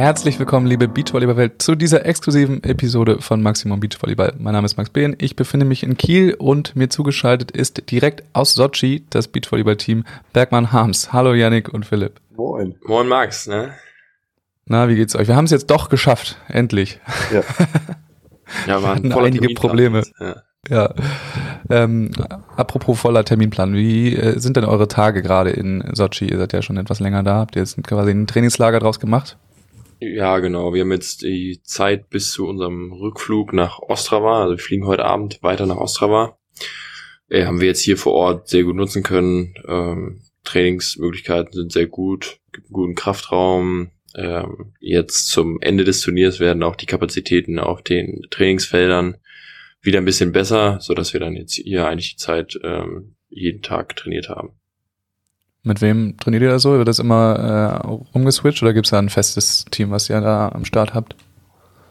Herzlich willkommen, liebe Beachvolleyball-Welt, zu dieser exklusiven Episode von Maximum Beachvolleyball. Mein Name ist Max Behn, ich befinde mich in Kiel und mir zugeschaltet ist direkt aus Sochi das Beachvolleyball-Team Bergmann Harms. Hallo Yannick und Philipp. Moin. Moin Max, ne? Na, wie geht's euch? Wir haben es jetzt doch geschafft, endlich. Ja. ja, wir hatten einige Probleme. Ja. Ja. Ähm, apropos voller Terminplan, wie äh, sind denn eure Tage gerade in Sochi? Ihr seid ja schon etwas länger da. Habt ihr jetzt quasi ein Trainingslager draus gemacht? Ja, genau. Wir haben jetzt die Zeit bis zu unserem Rückflug nach Ostrava. Also wir fliegen heute Abend weiter nach Ostrava. Äh, haben wir jetzt hier vor Ort sehr gut nutzen können. Ähm, Trainingsmöglichkeiten sind sehr gut, gibt einen guten Kraftraum. Ähm, jetzt zum Ende des Turniers werden auch die Kapazitäten auf den Trainingsfeldern wieder ein bisschen besser, so dass wir dann jetzt hier eigentlich die Zeit ähm, jeden Tag trainiert haben. Mit wem trainiert ihr da so? Wird das immer äh, umgeswitcht oder gibt es da ein festes Team, was ihr da am Start habt?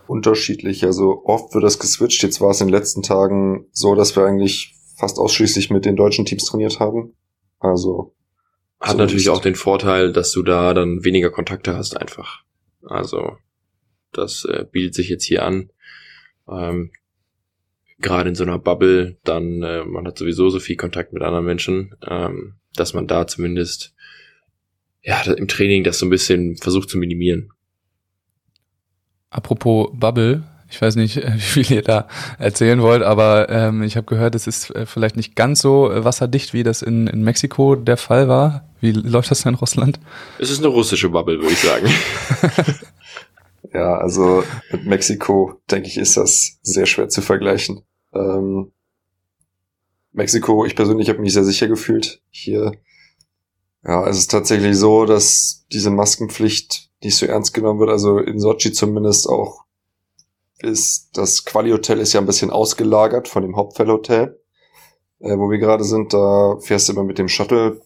Unterschiedlich. Also oft wird das geswitcht. Jetzt war es in den letzten Tagen so, dass wir eigentlich fast ausschließlich mit den deutschen Teams trainiert haben. Also hat so natürlich auch den Vorteil, dass du da dann weniger Kontakte hast einfach. Also das äh, bietet sich jetzt hier an. Ähm, gerade in so einer Bubble, dann äh, man hat sowieso so viel Kontakt mit anderen Menschen, ähm, dass man da zumindest ja im Training das so ein bisschen versucht zu minimieren. Apropos Bubble, ich weiß nicht, wie viel ihr da erzählen wollt, aber ähm, ich habe gehört, es ist äh, vielleicht nicht ganz so äh, wasserdicht, wie das in, in Mexiko der Fall war. Wie läuft das denn in Russland? Es ist eine russische Bubble, würde ich sagen. ja, also mit Mexiko, denke ich, ist das sehr schwer zu vergleichen. Ähm, Mexiko, ich persönlich habe mich sehr sicher gefühlt. Hier, ja, es ist tatsächlich so, dass diese Maskenpflicht nicht so ernst genommen wird. Also in Sochi zumindest auch ist das Quali-Hotel ist ja ein bisschen ausgelagert von dem Hauptfellhotel, äh, wo wir gerade sind. Da fährst du immer mit dem Shuttle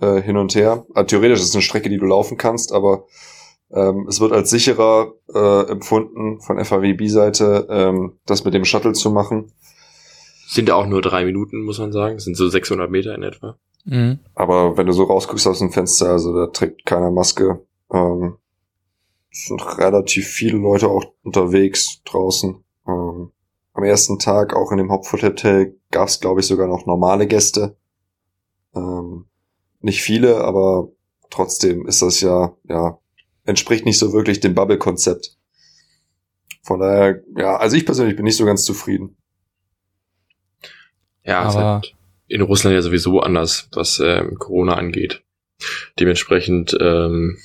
äh, hin und her. Also theoretisch ist es eine Strecke, die du laufen kannst, aber ähm, es wird als sicherer äh, empfunden von FAWB-Seite, ähm, das mit dem Shuttle zu machen. Sind ja auch nur drei Minuten, muss man sagen. Das sind so 600 Meter in etwa. Mhm. Aber wenn du so rausguckst aus dem Fenster, also da trägt keiner Maske. Ähm, es sind relativ viele Leute auch unterwegs draußen. Ähm, am ersten Tag auch in dem Haupthotel gab es, glaube ich, sogar noch normale Gäste. Ähm, nicht viele, aber trotzdem ist das ja, ja, entspricht nicht so wirklich dem Bubble-Konzept. Von daher, ja, also ich persönlich bin nicht so ganz zufrieden. Ja, aber halt in Russland ja sowieso anders, was ähm, Corona angeht. Dementsprechend ähm,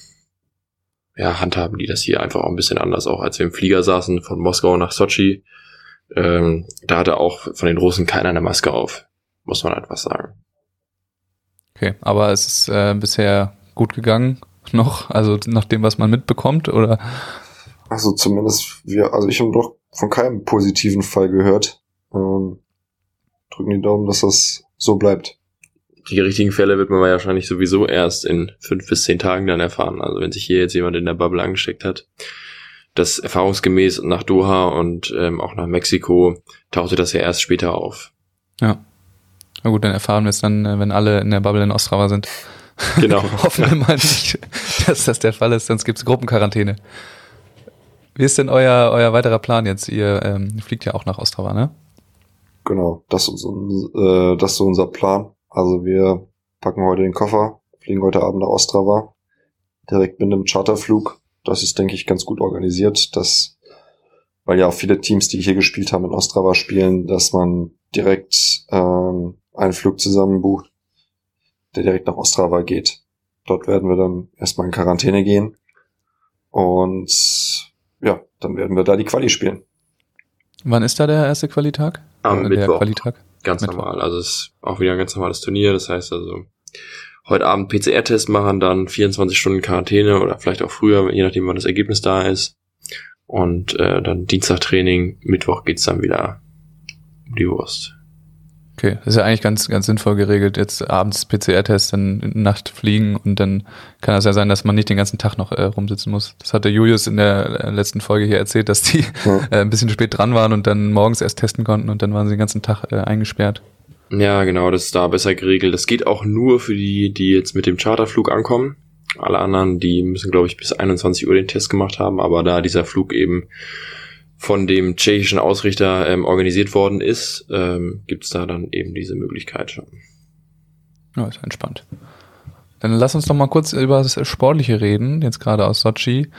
ja, handhaben die das hier einfach auch ein bisschen anders, auch als wir im Flieger saßen von Moskau nach Sochi. Ähm, da hatte auch von den Russen keiner eine Maske auf, muss man einfach sagen. Okay, aber es ist äh, bisher gut gegangen noch, also nach dem, was man mitbekommt, oder? Also zumindest wir, also ich habe doch von keinem positiven Fall gehört. Ähm, drücken die Daumen, dass das so bleibt die richtigen Fälle wird man wahrscheinlich sowieso erst in fünf bis zehn Tagen dann erfahren. Also wenn sich hier jetzt jemand in der Bubble angesteckt hat. Das erfahrungsgemäß nach Doha und ähm, auch nach Mexiko tauchte das ja erst später auf. Ja. Na gut, dann erfahren wir es dann, äh, wenn alle in der Bubble in Ostrava sind. Genau. Hoffen wir mal nicht, dass das der Fall ist, sonst gibt's Gruppenquarantäne. Wie ist denn euer, euer weiterer Plan jetzt? Ihr ähm, fliegt ja auch nach Ostrava, ne? Genau, das ist, äh, das ist unser Plan. Also wir packen heute den Koffer, fliegen heute Abend nach Ostrava, direkt mit einem Charterflug. Das ist, denke ich, ganz gut organisiert, dass, weil ja auch viele Teams, die hier gespielt haben, in Ostrava spielen, dass man direkt ähm, einen Flug zusammen bucht, der direkt nach Ostrava geht. Dort werden wir dann erstmal in Quarantäne gehen. Und ja, dann werden wir da die Quali spielen. Wann ist da der erste Qualitag? Am Mittwoch. Der Qualitag? Ganz Mittwoch. normal. Also es ist auch wieder ein ganz normales Turnier. Das heißt also, heute Abend PCR-Test machen, dann 24 Stunden Quarantäne oder vielleicht auch früher, je nachdem, wann das Ergebnis da ist. Und äh, dann Dienstag-Training, Mittwoch geht's dann wieder um die Wurst. Okay, das ist ja eigentlich ganz, ganz sinnvoll geregelt. Jetzt abends PCR-Test, dann Nacht fliegen und dann kann es ja sein, dass man nicht den ganzen Tag noch äh, rumsitzen muss. Das hatte Julius in der äh, letzten Folge hier erzählt, dass die äh, ein bisschen spät dran waren und dann morgens erst testen konnten und dann waren sie den ganzen Tag äh, eingesperrt. Ja, genau, das ist da besser geregelt. Das geht auch nur für die, die jetzt mit dem Charterflug ankommen. alle anderen, die müssen, glaube ich, bis 21 Uhr den Test gemacht haben, aber da dieser Flug eben von dem tschechischen Ausrichter ähm, organisiert worden ist, ähm, gibt es da dann eben diese Möglichkeit. Ja, ist entspannt. Dann lass uns doch mal kurz über das Sportliche reden, jetzt gerade aus Sochi.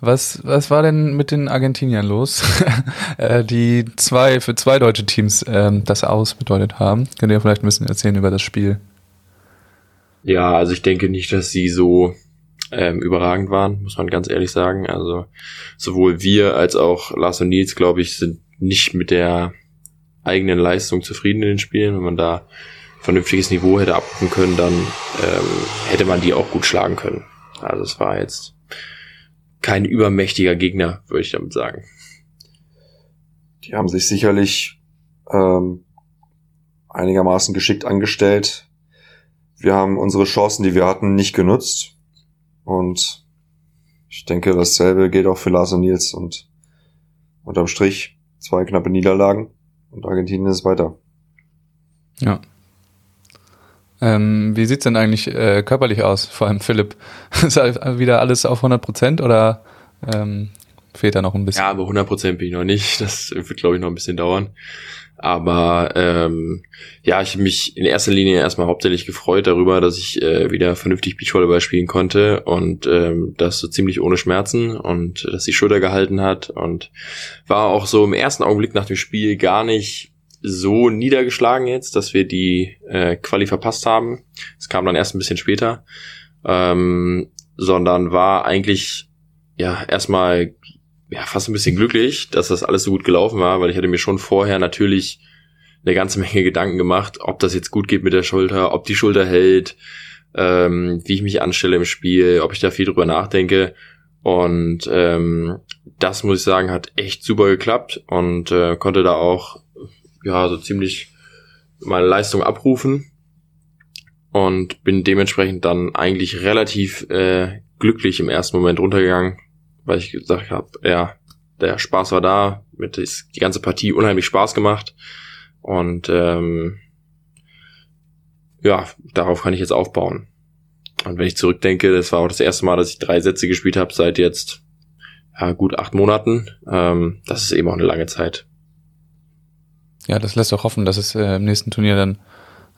Was, was war denn mit den Argentiniern los, äh, die zwei für zwei deutsche Teams ähm, das Aus bedeutet haben? Könnt ihr vielleicht ein bisschen erzählen über das Spiel? Ja, also ich denke nicht, dass sie so ähm, überragend waren, muss man ganz ehrlich sagen. Also sowohl wir als auch Lars und Nils, glaube ich, sind nicht mit der eigenen Leistung zufrieden in den Spielen. Wenn man da vernünftiges Niveau hätte abrufen können, dann ähm, hätte man die auch gut schlagen können. Also es war jetzt kein übermächtiger Gegner, würde ich damit sagen. Die haben sich sicherlich ähm, einigermaßen geschickt angestellt. Wir haben unsere Chancen, die wir hatten, nicht genutzt. Und ich denke, dasselbe gilt auch für Lars und Nils. Und unterm Strich zwei knappe Niederlagen und Argentinien ist weiter. Ja, ähm, wie sieht's denn eigentlich äh, körperlich aus, vor allem Philipp? Ist wieder alles auf 100 Prozent oder ähm, fehlt da noch ein bisschen? Ja, aber 100 Prozent bin ich noch nicht. Das wird, glaube ich, noch ein bisschen dauern. Aber ähm, ja, ich habe mich in erster Linie erstmal hauptsächlich gefreut darüber, dass ich äh, wieder vernünftig Beachvolleyball spielen konnte und ähm, das so ziemlich ohne Schmerzen und dass die Schulter gehalten hat und war auch so im ersten Augenblick nach dem Spiel gar nicht so niedergeschlagen jetzt, dass wir die äh, Quali verpasst haben. Es kam dann erst ein bisschen später, ähm, sondern war eigentlich ja erstmal ja fast ein bisschen glücklich, dass das alles so gut gelaufen war, weil ich hatte mir schon vorher natürlich eine ganze Menge Gedanken gemacht, ob das jetzt gut geht mit der Schulter, ob die Schulter hält, ähm, wie ich mich anstelle im Spiel, ob ich da viel drüber nachdenke. Und ähm, das muss ich sagen, hat echt super geklappt und äh, konnte da auch ja, so ziemlich meine Leistung abrufen und bin dementsprechend dann eigentlich relativ äh, glücklich im ersten Moment runtergegangen, weil ich gesagt habe, ja, der Spaß war da, mit ist die ganze Partie unheimlich Spaß gemacht und ähm, ja, darauf kann ich jetzt aufbauen. Und wenn ich zurückdenke, das war auch das erste Mal, dass ich drei Sätze gespielt habe seit jetzt ja, gut acht Monaten. Ähm, das ist eben auch eine lange Zeit. Ja, das lässt auch hoffen, dass es äh, im nächsten Turnier dann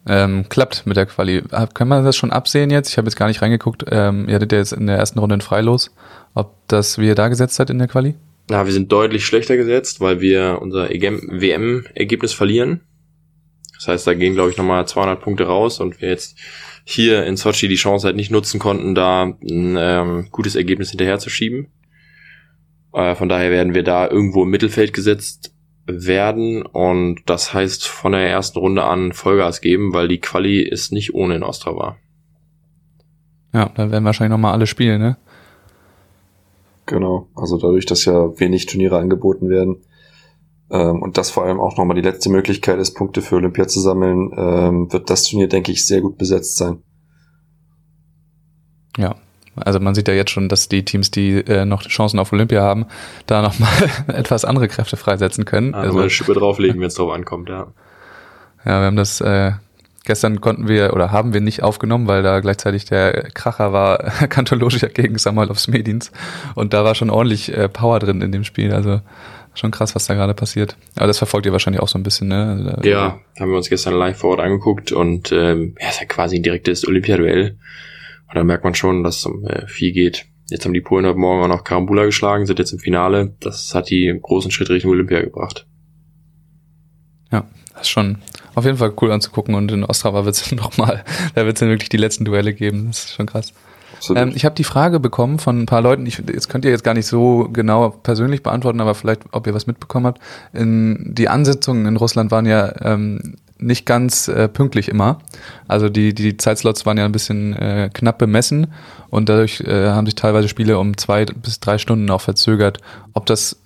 ähm, klappt mit der Quali. Kann man das schon absehen jetzt? Ich habe jetzt gar nicht reingeguckt. Ähm, ihr hattet ja jetzt in der ersten Runde ein Freilos. Ob das, wie ihr da gesetzt seid in der Quali? Ja, wir sind deutlich schlechter gesetzt, weil wir unser WM-Ergebnis verlieren. Das heißt, da gehen, glaube ich, nochmal 200 Punkte raus und wir jetzt hier in Sochi die Chance halt nicht nutzen konnten, da ein ähm, gutes Ergebnis hinterher zu schieben. Äh, von daher werden wir da irgendwo im Mittelfeld gesetzt werden und das heißt von der ersten Runde an Vollgas geben, weil die Quali ist nicht ohne in Ostrava. Ja, dann werden wahrscheinlich nochmal alle spielen, ne? Genau, also dadurch, dass ja wenig Turniere angeboten werden ähm, und das vor allem auch nochmal die letzte Möglichkeit ist, Punkte für Olympia zu sammeln, ähm, wird das Turnier, denke ich, sehr gut besetzt sein. Ja, also man sieht ja jetzt schon, dass die Teams, die äh, noch Chancen auf Olympia haben, da nochmal etwas andere Kräfte freisetzen können. Ah, also eine Schippe drauflegen, wenn es drauf ankommt, ja. Ja, wir haben das äh, gestern konnten wir oder haben wir nicht aufgenommen, weil da gleichzeitig der Kracher war Kantologia gegen Samuel aufs Medins und da war schon ordentlich äh, Power drin in dem Spiel. Also schon krass, was da gerade passiert. Aber das verfolgt ihr wahrscheinlich auch so ein bisschen, ne? Also, ja, haben wir uns gestern live vor Ort angeguckt und ähm, ja, ist ja quasi ein direktes Olympiaduell. Und da merkt man schon, dass es um äh, viel geht. Jetzt haben die Polen heute Morgen auch noch Karambula geschlagen, sind jetzt im Finale. Das hat die im großen Schritt Richtung Olympia gebracht. Ja, das ist schon auf jeden Fall cool anzugucken und in Ostrava wird es nochmal, da wird es dann wirklich die letzten Duelle geben. Das ist schon krass. Ähm, ich habe die Frage bekommen von ein paar Leuten, ich, jetzt könnt ihr jetzt gar nicht so genau persönlich beantworten, aber vielleicht, ob ihr was mitbekommen habt. In, die Ansitzungen in Russland waren ja ähm, nicht ganz äh, pünktlich immer. Also die, die Zeitslots waren ja ein bisschen äh, knapp bemessen und dadurch äh, haben sich teilweise Spiele um zwei bis drei Stunden auch verzögert. Ob das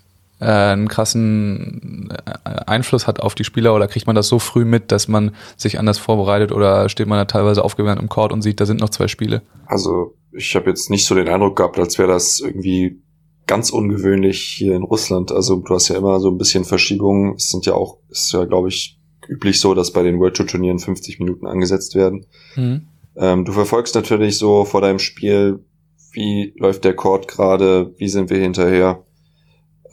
äh, einen krassen äh, Einfluss hat auf die Spieler oder kriegt man das so früh mit, dass man sich anders vorbereitet oder steht man da teilweise aufgewärmt im Court und sieht, da sind noch zwei Spiele? Also ich habe jetzt nicht so den Eindruck gehabt, als wäre das irgendwie ganz ungewöhnlich hier in Russland. Also du hast ja immer so ein bisschen Verschiebungen. Es sind ja auch, ist ja glaube ich üblich so, dass bei den World Tour Turnieren 50 Minuten angesetzt werden. Mhm. Ähm, du verfolgst natürlich so vor deinem Spiel wie läuft der Chord gerade, wie sind wir hinterher.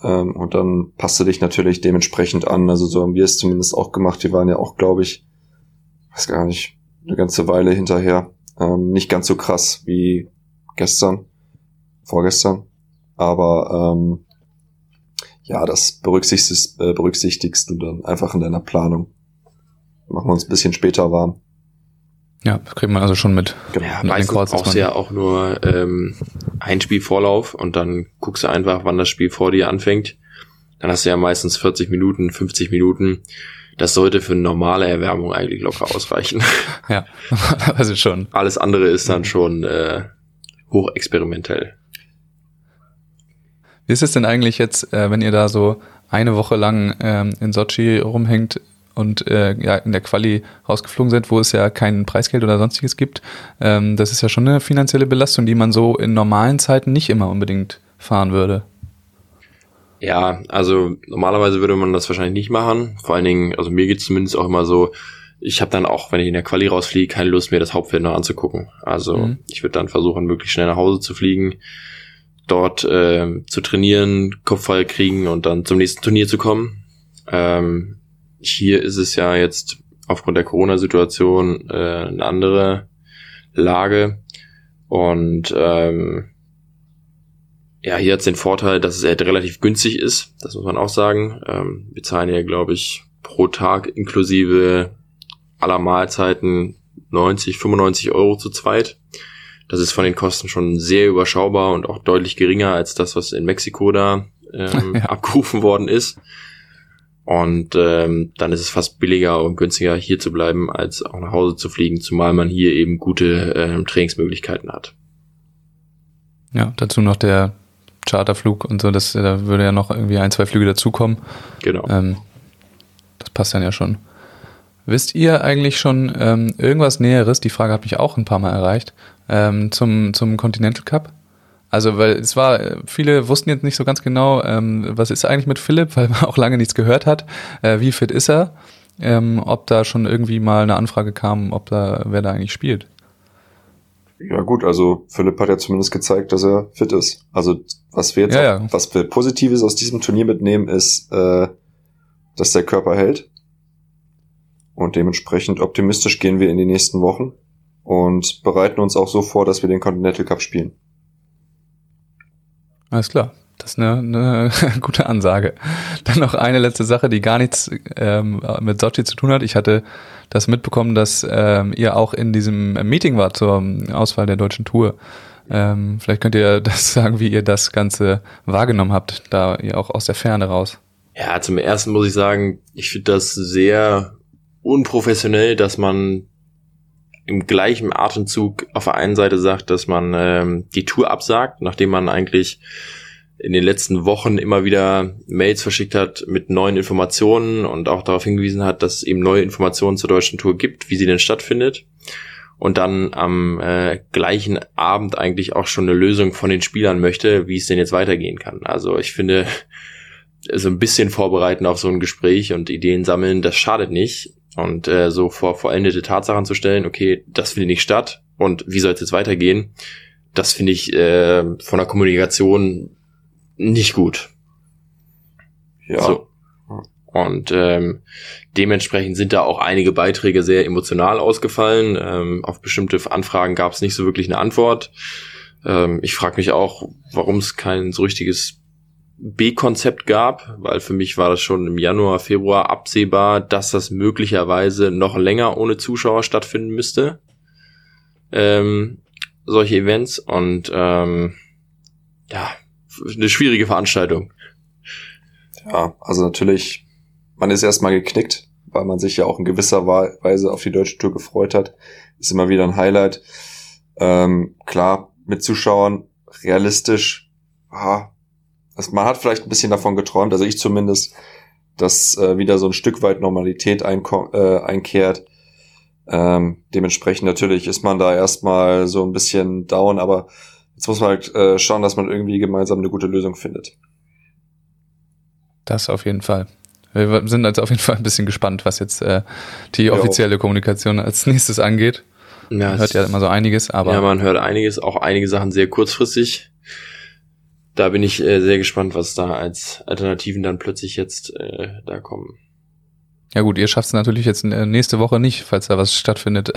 Ähm, und dann passt du dich natürlich dementsprechend an. Also so haben wir es zumindest auch gemacht. Wir waren ja auch, glaube ich, weiß gar nicht, eine ganze Weile hinterher. Ähm, nicht ganz so krass wie gestern, vorgestern. Aber ähm, ja, das berücksichtigst, äh, berücksichtigst du dann einfach in deiner Planung. Machen wir uns ein bisschen später warm. Ja, das kriegt man also schon mit. Genau. Ja, meistens brauchst du ja auch nur ähm, ein Spielvorlauf und dann guckst du einfach, wann das Spiel vor dir anfängt. Dann hast du ja meistens 40 Minuten, 50 Minuten. Das sollte für eine normale Erwärmung eigentlich locker ausreichen. Ja, also schon. Alles andere ist dann schon äh, hochexperimentell. Wie ist es denn eigentlich jetzt, äh, wenn ihr da so eine Woche lang ähm, in Sochi rumhängt und äh, ja, in der Quali rausgeflogen seid, wo es ja kein Preisgeld oder sonstiges gibt? Ähm, das ist ja schon eine finanzielle Belastung, die man so in normalen Zeiten nicht immer unbedingt fahren würde. Ja, also normalerweise würde man das wahrscheinlich nicht machen. Vor allen Dingen, also mir geht es zumindest auch immer so, ich habe dann auch, wenn ich in der Quali rausfliege, keine Lust mir das Hauptfeld noch anzugucken. Also mhm. ich würde dann versuchen, möglichst schnell nach Hause zu fliegen, dort äh, zu trainieren, Kopf frei kriegen und dann zum nächsten Turnier zu kommen. Ähm, hier ist es ja jetzt aufgrund der Corona-Situation äh, eine andere Lage und ähm, ja, hier hat es den Vorteil, dass es halt relativ günstig ist. Das muss man auch sagen. Ähm, wir zahlen ja, glaube ich, pro Tag inklusive aller Mahlzeiten 90, 95 Euro zu zweit. Das ist von den Kosten schon sehr überschaubar und auch deutlich geringer als das, was in Mexiko da ähm, ja. abgerufen worden ist. Und ähm, dann ist es fast billiger und günstiger hier zu bleiben, als auch nach Hause zu fliegen, zumal man hier eben gute ähm, Trainingsmöglichkeiten hat. Ja, dazu noch der Charterflug und so, das, da würde ja noch irgendwie ein, zwei Flüge dazukommen. Genau. Ähm, das passt dann ja schon. Wisst ihr eigentlich schon ähm, irgendwas Näheres? Die Frage hat mich auch ein paar Mal erreicht. Ähm, zum, zum Continental Cup. Also, weil es war, viele wussten jetzt nicht so ganz genau, ähm, was ist eigentlich mit Philipp, weil man auch lange nichts gehört hat. Äh, wie fit ist er? Ähm, ob da schon irgendwie mal eine Anfrage kam, ob da, wer da eigentlich spielt. Ja gut, also Philipp hat ja zumindest gezeigt, dass er fit ist. Also was wir jetzt, ja, auch, ja. was wir Positives aus diesem Turnier mitnehmen, ist, äh, dass der Körper hält. Und dementsprechend optimistisch gehen wir in die nächsten Wochen und bereiten uns auch so vor, dass wir den Continental Cup spielen. Alles klar. Das ist eine, eine gute Ansage. Dann noch eine letzte Sache, die gar nichts ähm, mit Sochi zu tun hat. Ich hatte das mitbekommen, dass ähm, ihr auch in diesem Meeting wart zur Auswahl der deutschen Tour. Ähm, vielleicht könnt ihr das sagen, wie ihr das Ganze wahrgenommen habt, da ihr auch aus der Ferne raus. Ja, zum ersten muss ich sagen, ich finde das sehr unprofessionell, dass man im gleichen Atemzug auf der einen Seite sagt, dass man ähm, die Tour absagt, nachdem man eigentlich in den letzten Wochen immer wieder Mails verschickt hat mit neuen Informationen und auch darauf hingewiesen hat, dass es eben neue Informationen zur deutschen Tour gibt, wie sie denn stattfindet. Und dann am äh, gleichen Abend eigentlich auch schon eine Lösung von den Spielern möchte, wie es denn jetzt weitergehen kann. Also ich finde, so ein bisschen vorbereiten auf so ein Gespräch und Ideen sammeln, das schadet nicht. Und äh, so vor vollendete Tatsachen zu stellen, okay, das findet nicht statt und wie soll es jetzt weitergehen, das finde ich äh, von der Kommunikation nicht gut. Ja. So. Und ähm, dementsprechend sind da auch einige Beiträge sehr emotional ausgefallen. Ähm, auf bestimmte Anfragen gab es nicht so wirklich eine Antwort. Ähm, ich frage mich auch, warum es kein so richtiges B-Konzept gab, weil für mich war das schon im Januar, Februar absehbar, dass das möglicherweise noch länger ohne Zuschauer stattfinden müsste. Ähm, solche Events und ähm, ja, eine schwierige Veranstaltung. Ja, also natürlich, man ist erstmal geknickt, weil man sich ja auch in gewisser Weise auf die deutsche Tour gefreut hat. Ist immer wieder ein Highlight. Ähm, klar, mit Zuschauern realistisch, ah, also man hat vielleicht ein bisschen davon geträumt, also ich zumindest, dass äh, wieder so ein Stück weit Normalität äh, einkehrt. Ähm, dementsprechend natürlich ist man da erstmal so ein bisschen down, aber jetzt muss man halt äh, schauen, dass man irgendwie gemeinsam eine gute Lösung findet. Das auf jeden Fall. Wir sind also auf jeden Fall ein bisschen gespannt, was jetzt äh, die offizielle Kommunikation als nächstes angeht. Ja, man hört ja immer so einiges, aber. Ja, man hört einiges, auch einige Sachen sehr kurzfristig. Da bin ich äh, sehr gespannt, was da als Alternativen dann plötzlich jetzt äh, da kommen. Ja gut, ihr schafft es natürlich jetzt äh, nächste Woche nicht, falls da was stattfindet.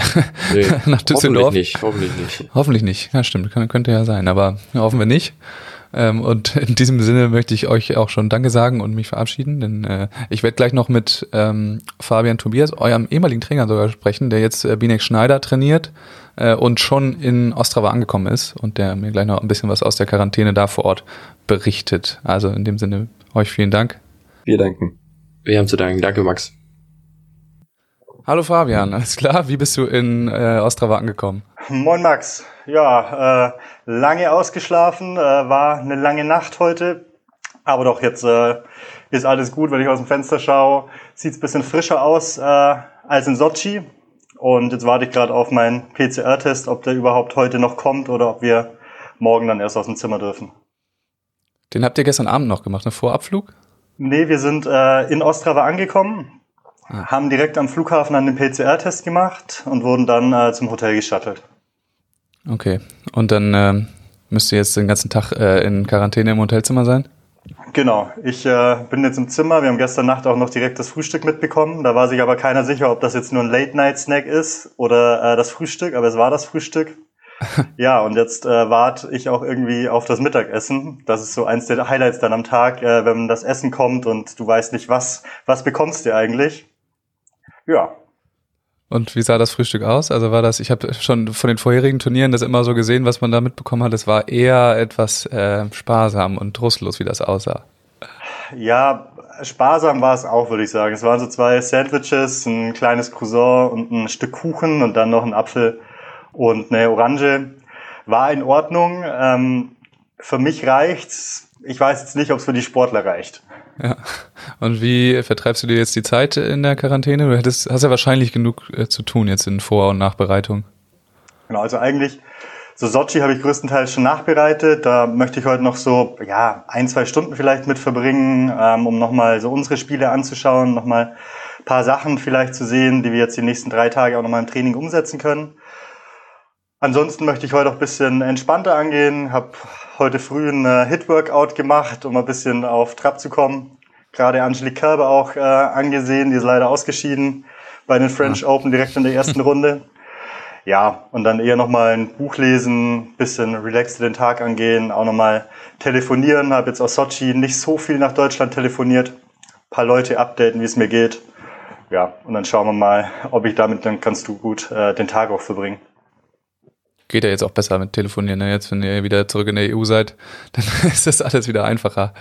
Nee, Nach Düsseldorf. Hoffentlich nicht, hoffentlich nicht. Hoffentlich nicht. Ja, stimmt, kann, könnte ja sein, aber hoffen wir nicht. Ähm, und in diesem Sinne möchte ich euch auch schon Danke sagen und mich verabschieden, denn äh, ich werde gleich noch mit ähm, Fabian Tobias, eurem ehemaligen Trainer sogar sprechen, der jetzt äh, Binek Schneider trainiert äh, und schon in Ostrava angekommen ist und der mir gleich noch ein bisschen was aus der Quarantäne da vor Ort berichtet. Also in dem Sinne euch vielen Dank. Wir danken. Wir haben zu danken. Danke, Max. Hallo Fabian, alles klar? Wie bist du in äh, Ostrava angekommen? Moin Max. Ja, äh, lange ausgeschlafen, äh, war eine lange Nacht heute. Aber doch, jetzt äh, ist alles gut, wenn ich aus dem Fenster schaue. Sieht es bisschen frischer aus äh, als in Sochi. Und jetzt warte ich gerade auf meinen PCR-Test, ob der überhaupt heute noch kommt oder ob wir morgen dann erst aus dem Zimmer dürfen. Den habt ihr gestern Abend noch gemacht, ne Vorabflug? Nee, wir sind äh, in Ostrava angekommen Ah. Haben direkt am Flughafen einen PCR-Test gemacht und wurden dann äh, zum Hotel geschattelt. Okay. Und dann äh, müsst ihr jetzt den ganzen Tag äh, in Quarantäne im Hotelzimmer sein? Genau. Ich äh, bin jetzt im Zimmer. Wir haben gestern Nacht auch noch direkt das Frühstück mitbekommen. Da war sich aber keiner sicher, ob das jetzt nur ein Late-Night-Snack ist oder äh, das Frühstück. Aber es war das Frühstück. ja, und jetzt äh, warte ich auch irgendwie auf das Mittagessen. Das ist so eins der Highlights dann am Tag, äh, wenn das Essen kommt und du weißt nicht, was, was bekommst du eigentlich. Ja. Und wie sah das Frühstück aus? Also war das, ich habe schon von den vorherigen Turnieren das immer so gesehen, was man da mitbekommen hat. Es war eher etwas äh, sparsam und trostlos, wie das aussah. Ja, sparsam war es auch, würde ich sagen. Es waren so zwei Sandwiches, ein kleines Croissant und ein Stück Kuchen und dann noch ein Apfel und eine Orange. War in Ordnung. Ähm, für mich reicht's. Ich weiß jetzt nicht, ob es für die Sportler reicht. Ja. Und wie vertreibst du dir jetzt die Zeit in der Quarantäne? Du hättest, hast ja wahrscheinlich genug äh, zu tun jetzt in Vor- und Nachbereitung. Genau, also eigentlich, so Sochi habe ich größtenteils schon nachbereitet. Da möchte ich heute noch so, ja, ein, zwei Stunden vielleicht mit verbringen, ähm, um nochmal so unsere Spiele anzuschauen, nochmal ein paar Sachen vielleicht zu sehen, die wir jetzt die nächsten drei Tage auch nochmal im Training umsetzen können. Ansonsten möchte ich heute auch ein bisschen entspannter angehen, habe heute früh ein äh, Hit-Workout gemacht, um ein bisschen auf Trab zu kommen. Gerade Angelique Kerber auch äh, angesehen, die ist leider ausgeschieden bei den French ja. Open direkt in der ersten Runde. Ja, und dann eher nochmal ein Buch lesen, bisschen relaxed den Tag angehen, auch nochmal telefonieren. Habe jetzt aus Sochi nicht so viel nach Deutschland telefoniert. Ein paar Leute updaten, wie es mir geht. Ja, und dann schauen wir mal, ob ich damit, dann kannst du gut äh, den Tag auch verbringen geht ja jetzt auch besser mit Telefonieren. Ne? Jetzt, wenn ihr wieder zurück in der EU seid, dann ist das alles wieder einfacher.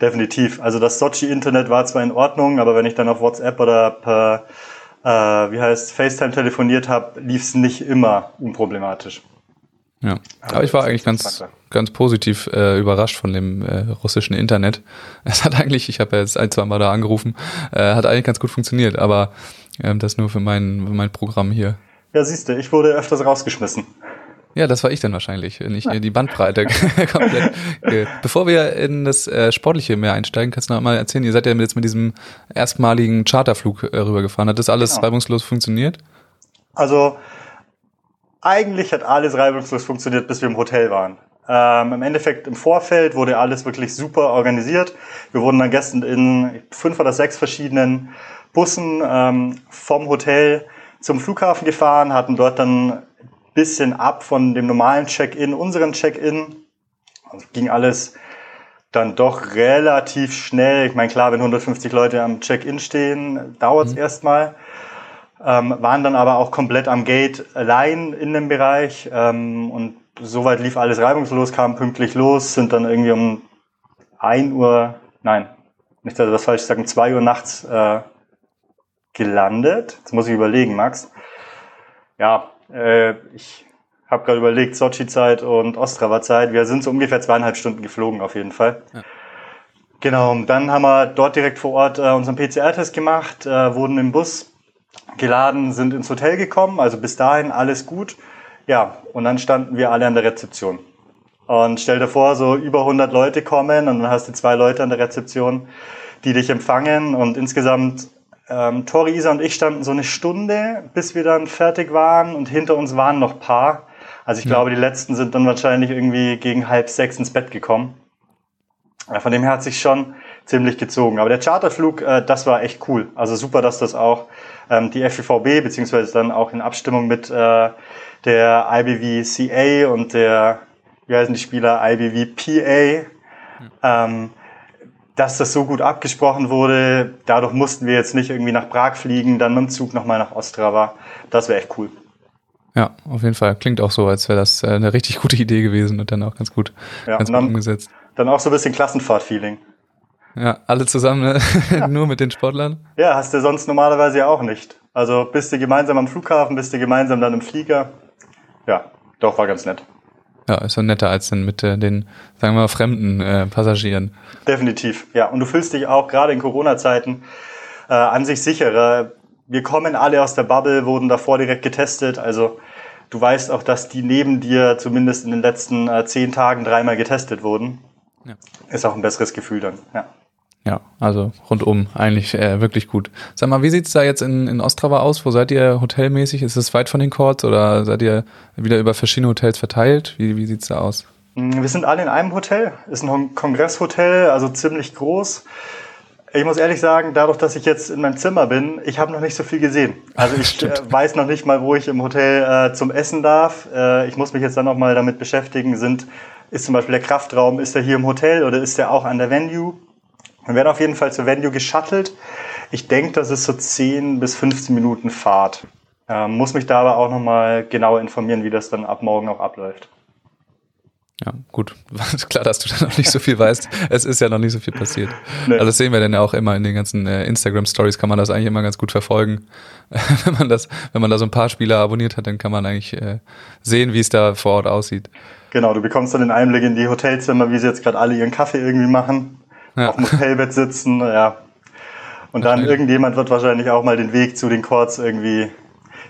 Definitiv. Also das Sochi-Internet war zwar in Ordnung, aber wenn ich dann auf WhatsApp oder per, äh, wie heißt, FaceTime telefoniert habe, lief es nicht immer unproblematisch. Ja, aber ich war eigentlich ganz, ganz positiv äh, überrascht von dem äh, russischen Internet. Es hat eigentlich, ich habe ja jetzt ein, zwei Mal da angerufen, äh, hat eigentlich ganz gut funktioniert, aber ähm, das nur für mein, für mein Programm hier. Ja, siehst du, ich wurde öfters rausgeschmissen. Ja, das war ich dann wahrscheinlich, wenn ich ja. die Bandbreite komplett. Bevor wir in das äh, Sportliche mehr einsteigen, kannst du noch mal erzählen, ihr seid ja jetzt mit diesem erstmaligen Charterflug äh, rübergefahren. Hat das alles genau. reibungslos funktioniert? Also eigentlich hat alles reibungslos funktioniert, bis wir im Hotel waren. Ähm, Im Endeffekt im Vorfeld wurde alles wirklich super organisiert. Wir wurden dann gestern in fünf oder sechs verschiedenen Bussen ähm, vom Hotel zum Flughafen gefahren, hatten dort dann bisschen ab von dem normalen Check-in, unseren Check-in. Also ging alles dann doch relativ schnell. Ich meine, klar, wenn 150 Leute am Check-in stehen, dauert es mhm. erstmal. Ähm, waren dann aber auch komplett am Gate allein in dem Bereich ähm, und soweit lief alles reibungslos, kamen pünktlich los, sind dann irgendwie um 1 Uhr, nein, nicht, dass ich das falsch sagen, 2 Uhr nachts äh, gelandet. Jetzt muss ich überlegen, Max. Ja, äh, ich habe gerade überlegt, Sochi-Zeit und Ostrava-Zeit. Wir sind so ungefähr zweieinhalb Stunden geflogen auf jeden Fall. Ja. Genau, dann haben wir dort direkt vor Ort äh, unseren PCR-Test gemacht, äh, wurden im Bus geladen, sind ins Hotel gekommen, also bis dahin alles gut. Ja, und dann standen wir alle an der Rezeption. Und stell dir vor, so über 100 Leute kommen und dann hast du zwei Leute an der Rezeption, die dich empfangen und insgesamt ähm, Tori, Isa und ich standen so eine Stunde, bis wir dann fertig waren und hinter uns waren noch paar. Also ich mhm. glaube, die letzten sind dann wahrscheinlich irgendwie gegen halb sechs ins Bett gekommen. Ja, von dem her hat sich schon ziemlich gezogen. Aber der Charterflug, äh, das war echt cool. Also super, dass das auch ähm, die FIVB, beziehungsweise dann auch in Abstimmung mit äh, der IBVCA und der, wie heißen die Spieler, IBVPA, mhm. ähm, dass das so gut abgesprochen wurde. Dadurch mussten wir jetzt nicht irgendwie nach Prag fliegen, dann mit dem Zug nochmal nach Ostrava. Das wäre echt cool. Ja, auf jeden Fall. Klingt auch so, als wäre das äh, eine richtig gute Idee gewesen und dann auch ganz gut, ja, ganz gut dann, umgesetzt. Dann auch so ein bisschen Klassenfahrt-Feeling. Ja, alle zusammen, ne? ja. nur mit den Sportlern? Ja, hast du sonst normalerweise ja auch nicht. Also bist du gemeinsam am Flughafen, bist du gemeinsam dann im Flieger. Ja, doch, war ganz nett. Ja, ist so netter als dann mit äh, den, sagen wir mal, fremden äh, Passagieren. Definitiv, ja. Und du fühlst dich auch gerade in Corona-Zeiten äh, an sich sicherer. Wir kommen alle aus der Bubble, wurden davor direkt getestet. Also du weißt auch, dass die neben dir zumindest in den letzten äh, zehn Tagen dreimal getestet wurden. Ja. Ist auch ein besseres Gefühl dann, ja. Ja, also rundum eigentlich äh, wirklich gut. Sag mal, wie sieht's da jetzt in, in Ostrava aus? Wo seid ihr hotelmäßig? Ist es weit von den Courts oder seid ihr wieder über verschiedene Hotels verteilt? Wie, wie sieht's da aus? Mm, wir sind alle in einem Hotel. Ist ein Kongresshotel, also ziemlich groß. Ich muss ehrlich sagen, dadurch, dass ich jetzt in meinem Zimmer bin, ich habe noch nicht so viel gesehen. Also ich äh, weiß noch nicht mal, wo ich im Hotel äh, zum Essen darf. Äh, ich muss mich jetzt dann noch mal damit beschäftigen. Sind ist zum Beispiel der Kraftraum, ist er hier im Hotel oder ist er auch an der Venue? Wir werden auf jeden Fall zur Venue geschattelt. Ich denke, das ist so 10 bis 15 Minuten Fahrt. Ähm, muss mich da aber auch nochmal genauer informieren, wie das dann ab morgen auch abläuft. Ja, gut. Klar, dass du da noch nicht so viel weißt. Es ist ja noch nicht so viel passiert. Nee. Also das sehen wir dann ja auch immer in den ganzen äh, Instagram-Stories, kann man das eigentlich immer ganz gut verfolgen. wenn man das, wenn man da so ein paar Spieler abonniert hat, dann kann man eigentlich äh, sehen, wie es da vor Ort aussieht. Genau, du bekommst dann den Einblick in die Hotelzimmer, wie sie jetzt gerade alle ihren Kaffee irgendwie machen ja. auf dem Hotelbett sitzen, ja. Und dann irgendjemand wird wahrscheinlich auch mal den Weg zu den Chords irgendwie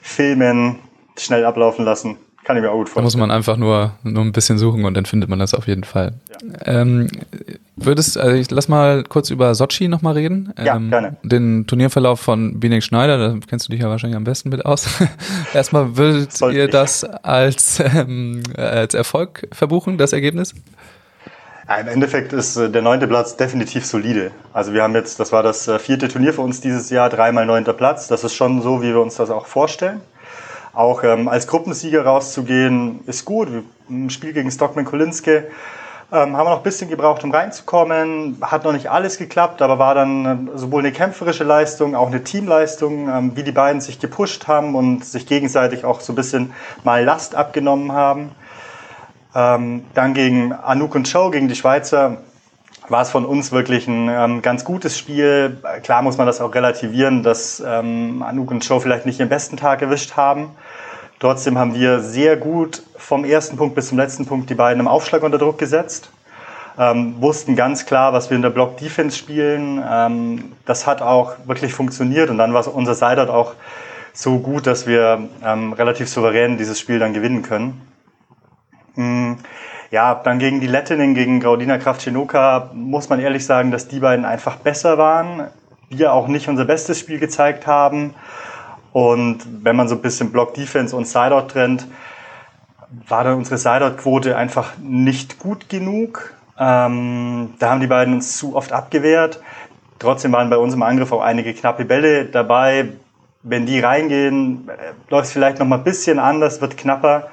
filmen, schnell ablaufen lassen. Kann ich mir auch gut vorstellen. Da muss man einfach nur, nur ein bisschen suchen und dann findet man das auf jeden Fall. Ja. Ähm, würdest, also ich lass mal kurz über Sochi nochmal reden. Ja, ähm, gerne. Den Turnierverlauf von Binek Schneider, da kennst du dich ja wahrscheinlich am besten mit aus. Erstmal würdet Sollte ihr ich. das als, ähm, als Erfolg verbuchen, das Ergebnis? Im Endeffekt ist äh, der neunte Platz definitiv solide. Also wir haben jetzt, das war das äh, vierte Turnier für uns dieses Jahr, dreimal neunter Platz. Das ist schon so, wie wir uns das auch vorstellen. Auch ähm, als Gruppensieger rauszugehen, ist gut. Im Spiel gegen Stockman Kolinske ähm, haben wir noch ein bisschen gebraucht, um reinzukommen. Hat noch nicht alles geklappt, aber war dann äh, sowohl eine kämpferische Leistung, auch eine Teamleistung, ähm, wie die beiden sich gepusht haben und sich gegenseitig auch so ein bisschen mal Last abgenommen haben. Ähm, dann gegen Anouk und Cho, gegen die Schweizer, war es von uns wirklich ein ähm, ganz gutes Spiel. Klar muss man das auch relativieren, dass ähm, Anouk und Cho vielleicht nicht ihren besten Tag erwischt haben. Trotzdem haben wir sehr gut vom ersten Punkt bis zum letzten Punkt die beiden im Aufschlag unter Druck gesetzt. Ähm, wussten ganz klar, was wir in der Block Defense spielen. Ähm, das hat auch wirklich funktioniert und dann war unser Sideout auch so gut, dass wir ähm, relativ souverän dieses Spiel dann gewinnen können. Ja, dann gegen die Lettinnen, gegen Graudina Kravchenoka, muss man ehrlich sagen, dass die beiden einfach besser waren. Wir auch nicht unser bestes Spiel gezeigt haben. Und wenn man so ein bisschen Block Defense und Sideout trennt, war dann unsere Sideout-Quote einfach nicht gut genug. Ähm, da haben die beiden uns zu oft abgewehrt. Trotzdem waren bei uns im Angriff auch einige knappe Bälle dabei. Wenn die reingehen, äh, läuft es vielleicht noch mal ein bisschen anders, wird knapper.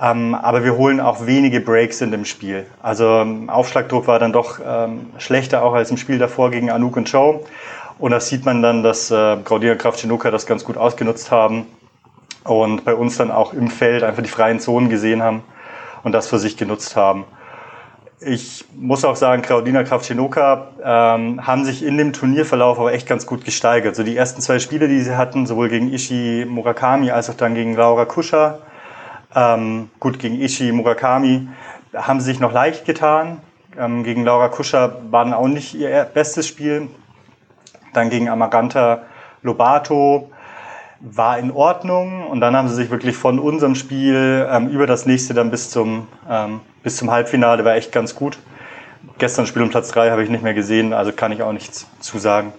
Ähm, aber wir holen auch wenige Breaks in dem Spiel. Also ähm, Aufschlagdruck war dann doch ähm, schlechter auch als im Spiel davor gegen Anouk und Joe. Und da sieht man dann, dass äh, Claudia Kravchinuka das ganz gut ausgenutzt haben und bei uns dann auch im Feld einfach die freien Zonen gesehen haben und das für sich genutzt haben. Ich muss auch sagen, Claudina Kravchenoka ähm, haben sich in dem Turnierverlauf aber echt ganz gut gesteigert. So die ersten zwei Spiele, die sie hatten, sowohl gegen Ishi Murakami als auch dann gegen Laura Kuscher, ähm, gut, gegen Ishi Murakami haben sie sich noch leicht getan. Ähm, gegen Laura Kuscher war dann auch nicht ihr bestes Spiel. Dann gegen Amaranta Lobato war in Ordnung. Und dann haben sie sich wirklich von unserem Spiel ähm, über das nächste dann bis zum, ähm, bis zum Halbfinale war echt ganz gut. Gestern Spiel um Platz drei habe ich nicht mehr gesehen, also kann ich auch nichts zu sagen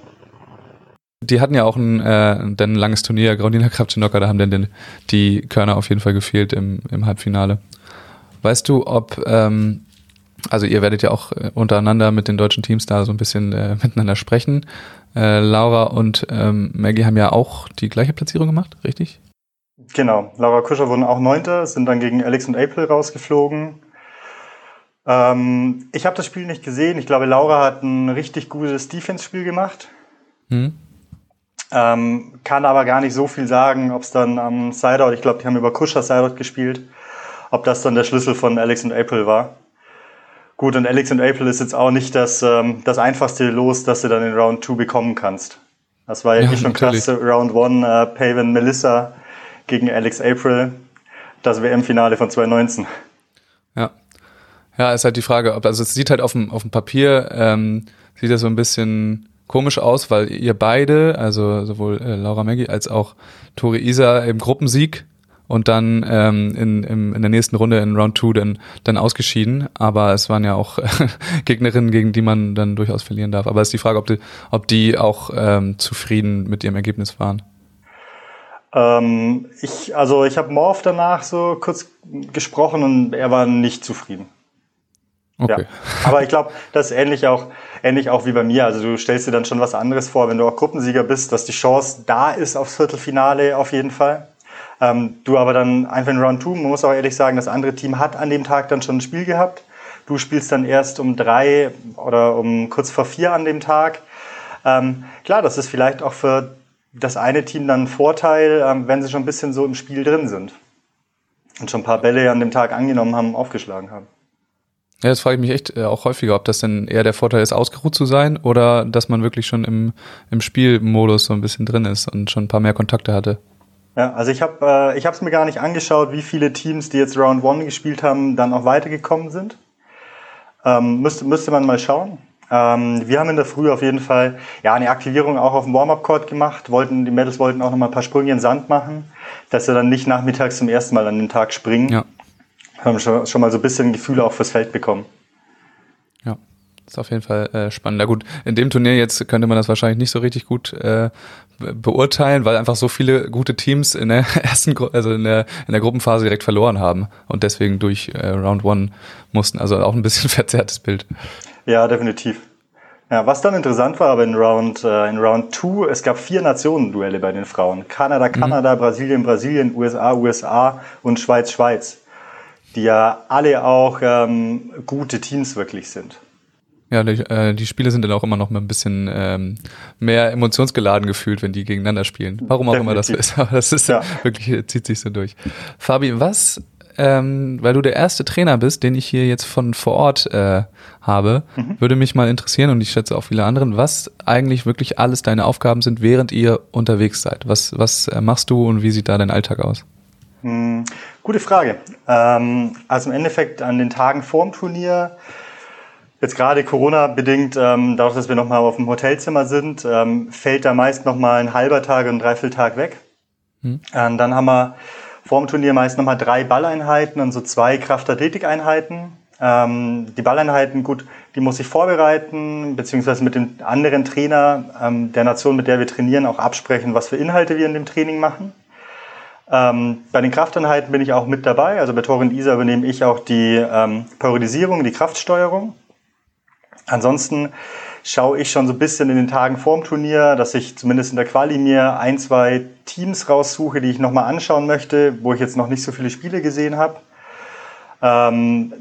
die hatten ja auch ein, äh, ein langes Turnier, Graudina Kravchenoka, da haben dann die Körner auf jeden Fall gefehlt im, im Halbfinale. Weißt du, ob, ähm, also ihr werdet ja auch äh, untereinander mit den deutschen Teams da so ein bisschen äh, miteinander sprechen. Äh, Laura und ähm, Maggie haben ja auch die gleiche Platzierung gemacht, richtig? Genau. Laura Kuscher wurden auch Neunter, sind dann gegen Alex und April rausgeflogen. Ähm, ich habe das Spiel nicht gesehen. Ich glaube, Laura hat ein richtig gutes Defense-Spiel gemacht. Hm. Ähm, kann aber gar nicht so viel sagen, ob es dann am Sideout, ich glaube, die haben über Kuscher Sideout gespielt, ob das dann der Schlüssel von Alex und April war. Gut, und Alex und April ist jetzt auch nicht das, ähm, das einfachste Los, das du dann in Round 2 bekommen kannst. Das war ja, ja eh schon natürlich. krass. Round 1, äh, Paven Melissa gegen Alex April, das WM-Finale von 2019. Ja. Ja, ist halt die Frage, ob, also es sieht halt auf dem, auf dem Papier, ähm, sieht das so ein bisschen komisch aus, weil ihr beide, also sowohl äh, Laura Maggie als auch Tori Isa im Gruppensieg und dann ähm, in, im, in der nächsten Runde in Round 2 dann, dann ausgeschieden. Aber es waren ja auch Gegnerinnen, gegen die man dann durchaus verlieren darf. Aber es ist die Frage, ob die, ob die auch ähm, zufrieden mit ihrem Ergebnis waren. Ähm, ich, also ich habe Morph danach so kurz gesprochen und er war nicht zufrieden. Okay. Ja. Aber ich glaube, das ist ähnlich auch, ähnlich auch wie bei mir. Also du stellst dir dann schon was anderes vor, wenn du auch Gruppensieger bist, dass die Chance da ist aufs Viertelfinale auf jeden Fall. Ähm, du aber dann einfach in Round 2, man muss auch ehrlich sagen, das andere Team hat an dem Tag dann schon ein Spiel gehabt. Du spielst dann erst um drei oder um kurz vor vier an dem Tag. Ähm, klar, das ist vielleicht auch für das eine Team dann ein Vorteil, ähm, wenn sie schon ein bisschen so im Spiel drin sind und schon ein paar Bälle an dem Tag angenommen haben, aufgeschlagen haben. Ja, das frage ich mich echt äh, auch häufiger, ob das denn eher der Vorteil ist, ausgeruht zu sein oder dass man wirklich schon im, im Spielmodus so ein bisschen drin ist und schon ein paar mehr Kontakte hatte. Ja, also ich habe äh, es mir gar nicht angeschaut, wie viele Teams, die jetzt Round One gespielt haben, dann auch weitergekommen sind. Ähm, müsste, müsste man mal schauen. Ähm, wir haben in der Früh auf jeden Fall ja eine Aktivierung auch auf dem Warm-Up-Court gemacht. Wollten, die Mädels wollten auch noch mal ein paar Sprünge in Sand machen, dass sie dann nicht nachmittags zum ersten Mal an den Tag springen. Ja haben schon, schon mal so ein bisschen Gefühle auch fürs Feld bekommen. Ja, ist auf jeden Fall äh, spannend. Na gut, in dem Turnier jetzt könnte man das wahrscheinlich nicht so richtig gut äh, beurteilen, weil einfach so viele gute Teams in der ersten, also in der, in der Gruppenphase direkt verloren haben und deswegen durch äh, Round One mussten. Also auch ein bisschen verzerrtes Bild. Ja, definitiv. Ja, was dann interessant war, aber in Round, äh, in Round 2, es gab vier Nationenduelle bei den Frauen. Kanada, mhm. Kanada, mhm. Brasilien, Brasilien, USA, USA und Schweiz, Schweiz die ja alle auch ähm, gute Teams wirklich sind. Ja, die, äh, die Spiele sind dann auch immer noch mal ein bisschen ähm, mehr emotionsgeladen gefühlt, wenn die gegeneinander spielen. Warum auch Definitiv. immer das so ist, aber das ist ja. wirklich, zieht sich so durch. Fabi, was, ähm, weil du der erste Trainer bist, den ich hier jetzt von vor Ort äh, habe, mhm. würde mich mal interessieren und ich schätze auch viele anderen, was eigentlich wirklich alles deine Aufgaben sind, während ihr unterwegs seid. Was, was äh, machst du und wie sieht da dein Alltag aus? Hm, gute Frage. Ähm, also im Endeffekt an den Tagen vorm Turnier, jetzt gerade Corona-bedingt, ähm, dadurch, dass wir nochmal auf dem Hotelzimmer sind, ähm, fällt da meist nochmal ein halber Tag und ein Dreivierteltag weg. Hm. Ähm, dann haben wir vorm Turnier meist nochmal drei Balleinheiten und so zwei Kraftathletikeinheiten. Ähm, die Balleinheiten, gut, die muss ich vorbereiten, beziehungsweise mit dem anderen Trainer ähm, der Nation, mit der wir trainieren, auch absprechen, was für Inhalte wir in dem Training machen. Ähm, bei den Krafteinheiten bin ich auch mit dabei. Also bei Torin Isa übernehme ich auch die ähm, Periodisierung, die Kraftsteuerung. Ansonsten schaue ich schon so ein bisschen in den Tagen vorm Turnier, dass ich zumindest in der Quali mir ein, zwei Teams raussuche, die ich nochmal anschauen möchte, wo ich jetzt noch nicht so viele Spiele gesehen habe. Ähm,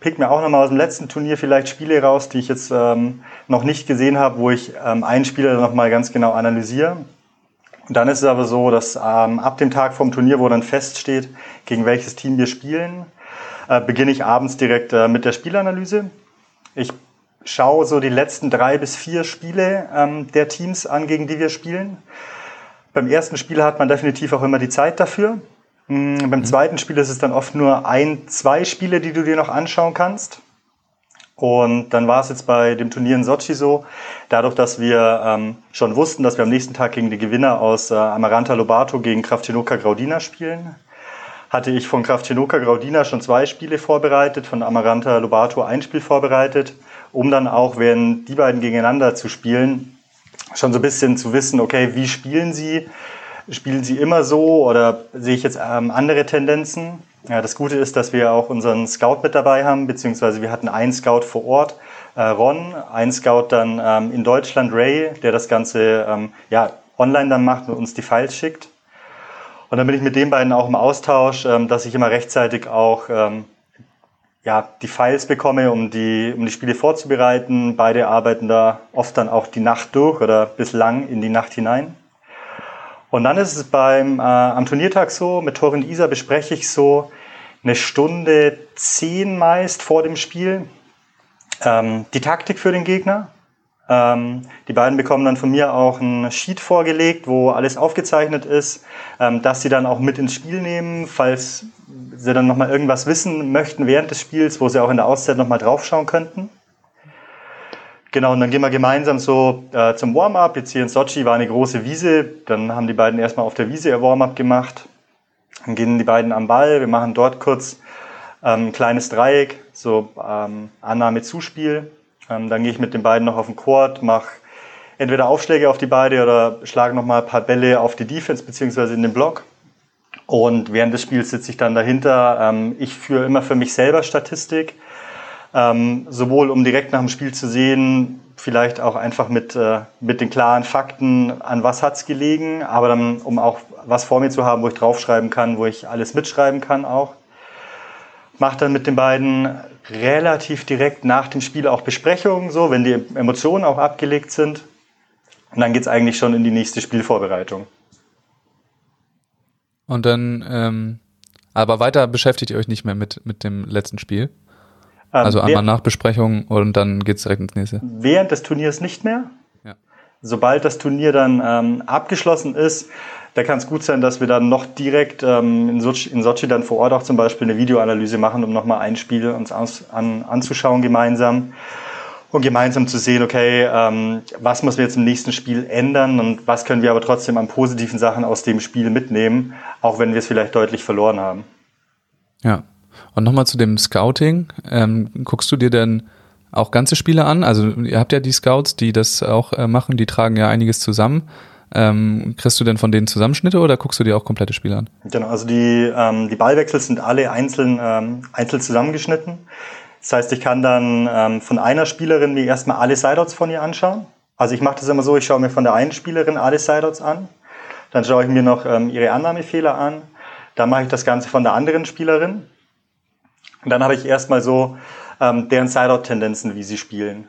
pick mir auch nochmal aus dem letzten Turnier vielleicht Spiele raus, die ich jetzt ähm, noch nicht gesehen habe, wo ich ähm, einen Spieler nochmal ganz genau analysiere. Dann ist es aber so, dass ähm, ab dem Tag vom Turnier, wo dann feststeht, gegen welches Team wir spielen, äh, beginne ich abends direkt äh, mit der Spielanalyse. Ich schaue so die letzten drei bis vier Spiele ähm, der Teams an, gegen die wir spielen. Beim ersten Spiel hat man definitiv auch immer die Zeit dafür. Mhm, beim zweiten Spiel ist es dann oft nur ein, zwei Spiele, die du dir noch anschauen kannst. Und dann war es jetzt bei dem Turnier in Sochi so, dadurch, dass wir ähm, schon wussten, dass wir am nächsten Tag gegen die Gewinner aus äh, Amaranta Lobato gegen Kraftinoka Graudina spielen, hatte ich von Kraftinoka Graudina schon zwei Spiele vorbereitet, von Amaranta Lobato ein Spiel vorbereitet, um dann auch, wenn die beiden gegeneinander zu spielen, schon so ein bisschen zu wissen, okay, wie spielen sie? Spielen sie immer so oder sehe ich jetzt ähm, andere Tendenzen? Ja, das Gute ist, dass wir auch unseren Scout mit dabei haben, beziehungsweise wir hatten einen Scout vor Ort, äh, Ron, einen Scout dann ähm, in Deutschland, Ray, der das Ganze ähm, ja, online dann macht und uns die Files schickt. Und dann bin ich mit den beiden auch im Austausch, ähm, dass ich immer rechtzeitig auch ähm, ja, die Files bekomme, um die, um die Spiele vorzubereiten. Beide arbeiten da oft dann auch die Nacht durch oder bislang in die Nacht hinein. Und dann ist es beim, äh, am Turniertag so, mit Torin Isa bespreche ich so eine Stunde zehn meist vor dem Spiel ähm, die Taktik für den Gegner. Ähm, die beiden bekommen dann von mir auch ein Sheet vorgelegt, wo alles aufgezeichnet ist, ähm, dass sie dann auch mit ins Spiel nehmen, falls sie dann nochmal irgendwas wissen möchten während des Spiels, wo sie auch in der Auszeit nochmal draufschauen könnten. Genau, und dann gehen wir gemeinsam so äh, zum Warm-up. Jetzt hier in Sochi war eine große Wiese. Dann haben die beiden erstmal auf der Wiese ihr Warm-up gemacht. Dann gehen die beiden am Ball. Wir machen dort kurz ähm, ein kleines Dreieck, so ähm, Annahme-Zuspiel. Ähm, dann gehe ich mit den beiden noch auf den Court, mache entweder Aufschläge auf die beide oder schlage nochmal ein paar Bälle auf die Defense beziehungsweise in den Block. Und während des Spiels sitze ich dann dahinter. Ähm, ich führe immer für mich selber Statistik ähm, sowohl um direkt nach dem Spiel zu sehen, vielleicht auch einfach mit, äh, mit den klaren Fakten, an was hat's gelegen, aber dann, um auch was vor mir zu haben, wo ich draufschreiben kann, wo ich alles mitschreiben kann auch. Mach dann mit den beiden relativ direkt nach dem Spiel auch Besprechungen, so, wenn die Emotionen auch abgelegt sind. Und dann geht's eigentlich schon in die nächste Spielvorbereitung. Und dann, ähm, aber weiter beschäftigt ihr euch nicht mehr mit, mit dem letzten Spiel? Ähm, also einmal Nachbesprechung und dann geht's direkt ins nächste. Während des Turniers nicht mehr. Ja. Sobald das Turnier dann ähm, abgeschlossen ist, da kann es gut sein, dass wir dann noch direkt ähm, in, Sochi, in Sochi dann vor Ort auch zum Beispiel eine Videoanalyse machen, um nochmal ein Spiel uns aus, an, anzuschauen gemeinsam und gemeinsam zu sehen, okay, ähm, was müssen wir jetzt im nächsten Spiel ändern und was können wir aber trotzdem an positiven Sachen aus dem Spiel mitnehmen, auch wenn wir es vielleicht deutlich verloren haben. Ja, und nochmal zu dem Scouting. Ähm, guckst du dir denn auch ganze Spiele an? Also ihr habt ja die Scouts, die das auch äh, machen, die tragen ja einiges zusammen. Ähm, kriegst du denn von denen Zusammenschnitte oder guckst du dir auch komplette Spiele an? Genau, also die, ähm, die Ballwechsel sind alle einzeln, ähm, einzeln zusammengeschnitten. Das heißt, ich kann dann ähm, von einer Spielerin mir erstmal alle Sideouts von ihr anschauen. Also ich mache das immer so, ich schaue mir von der einen Spielerin alle Sideouts an. Dann schaue ich mir noch ähm, ihre Annahmefehler an. Dann mache ich das Ganze von der anderen Spielerin. Und dann habe ich erstmal so ähm, deren Sideout-Tendenzen, wie sie spielen.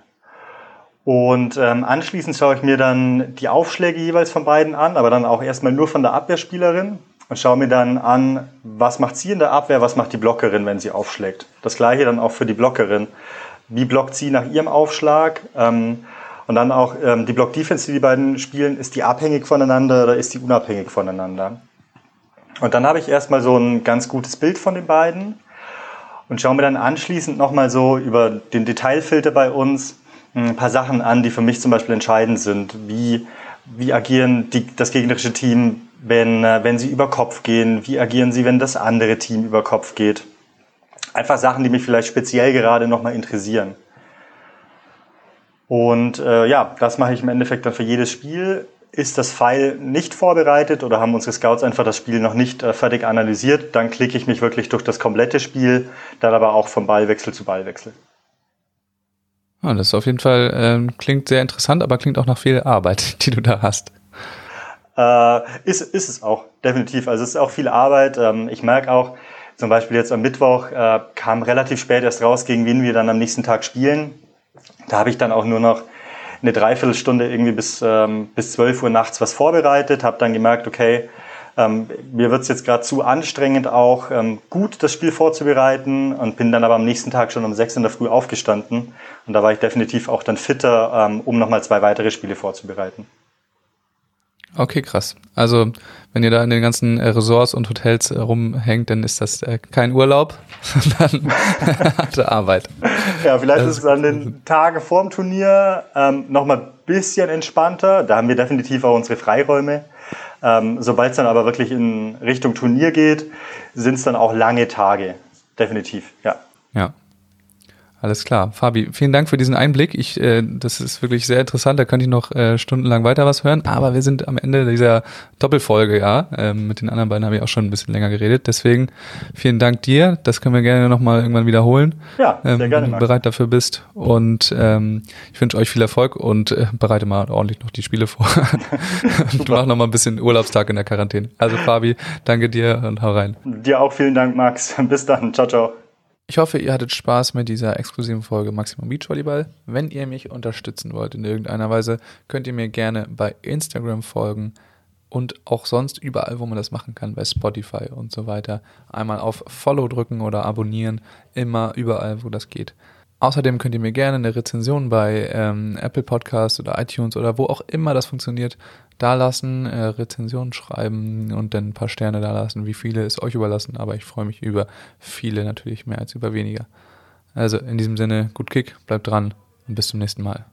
Und ähm, anschließend schaue ich mir dann die Aufschläge jeweils von beiden an, aber dann auch erstmal nur von der Abwehrspielerin und schaue mir dann an, was macht sie in der Abwehr, was macht die Blockerin, wenn sie aufschlägt. Das gleiche dann auch für die Blockerin. Wie blockt sie nach ihrem Aufschlag? Ähm, und dann auch ähm, die Block-Defense, die die beiden spielen, ist die abhängig voneinander oder ist die unabhängig voneinander? Und dann habe ich erstmal so ein ganz gutes Bild von den beiden und schaue mir dann anschließend nochmal so über den Detailfilter bei uns ein paar Sachen an, die für mich zum Beispiel entscheidend sind. Wie, wie agieren die, das gegnerische Team, wenn, äh, wenn sie über Kopf gehen? Wie agieren sie, wenn das andere Team über Kopf geht? Einfach Sachen, die mich vielleicht speziell gerade nochmal interessieren. Und äh, ja, das mache ich im Endeffekt dann für jedes Spiel ist das File nicht vorbereitet oder haben unsere Scouts einfach das Spiel noch nicht äh, fertig analysiert, dann klicke ich mich wirklich durch das komplette Spiel, dann aber auch vom Ballwechsel zu Ballwechsel. Ja, das ist auf jeden Fall ähm, klingt sehr interessant, aber klingt auch nach viel Arbeit, die du da hast. Äh, ist, ist es auch, definitiv. Also es ist auch viel Arbeit. Ähm, ich merke auch, zum Beispiel jetzt am Mittwoch äh, kam relativ spät erst raus, gegen wen wir dann am nächsten Tag spielen. Da habe ich dann auch nur noch eine Dreiviertelstunde irgendwie bis, ähm, bis 12 Uhr nachts was vorbereitet, habe dann gemerkt, okay, ähm, mir wird es jetzt gerade zu anstrengend auch, ähm, gut das Spiel vorzubereiten und bin dann aber am nächsten Tag schon um 6 in der Früh aufgestanden und da war ich definitiv auch dann fitter, ähm, um nochmal zwei weitere Spiele vorzubereiten. Okay, krass. Also, wenn ihr da in den ganzen äh, Resorts und Hotels äh, rumhängt, dann ist das äh, kein Urlaub, sondern harte Arbeit. Ja, vielleicht ist es an den Tagen vorm Turnier ähm, nochmal ein bisschen entspannter. Da haben wir definitiv auch unsere Freiräume. Ähm, Sobald es dann aber wirklich in Richtung Turnier geht, sind es dann auch lange Tage. Definitiv, ja. Ja. Alles klar. Fabi, vielen Dank für diesen Einblick. Ich, äh, das ist wirklich sehr interessant. Da könnte ich noch äh, stundenlang weiter was hören. Aber wir sind am Ende dieser Doppelfolge, ja. Ähm, mit den anderen beiden habe ich auch schon ein bisschen länger geredet. Deswegen vielen Dank dir. Das können wir gerne nochmal irgendwann wiederholen. Ja, sehr ähm, gerne. Wenn du bereit dafür bist. Und ähm, ich wünsche euch viel Erfolg und äh, bereite mal ordentlich noch die Spiele vor. und mach noch mal ein bisschen Urlaubstag in der Quarantäne. Also Fabi, danke dir und hau rein. Dir auch vielen Dank, Max. Bis dann. Ciao, ciao. Ich hoffe, ihr hattet Spaß mit dieser exklusiven Folge Maximum Beach Volleyball. Wenn ihr mich unterstützen wollt in irgendeiner Weise, könnt ihr mir gerne bei Instagram folgen und auch sonst überall, wo man das machen kann, bei Spotify und so weiter. Einmal auf Follow drücken oder abonnieren, immer überall, wo das geht. Außerdem könnt ihr mir gerne eine Rezension bei ähm, Apple Podcasts oder iTunes oder wo auch immer das funktioniert, da lassen, äh, Rezensionen schreiben und dann ein paar Sterne da lassen. Wie viele ist euch überlassen, aber ich freue mich über viele natürlich mehr als über weniger. Also in diesem Sinne, gut Kick, bleibt dran und bis zum nächsten Mal.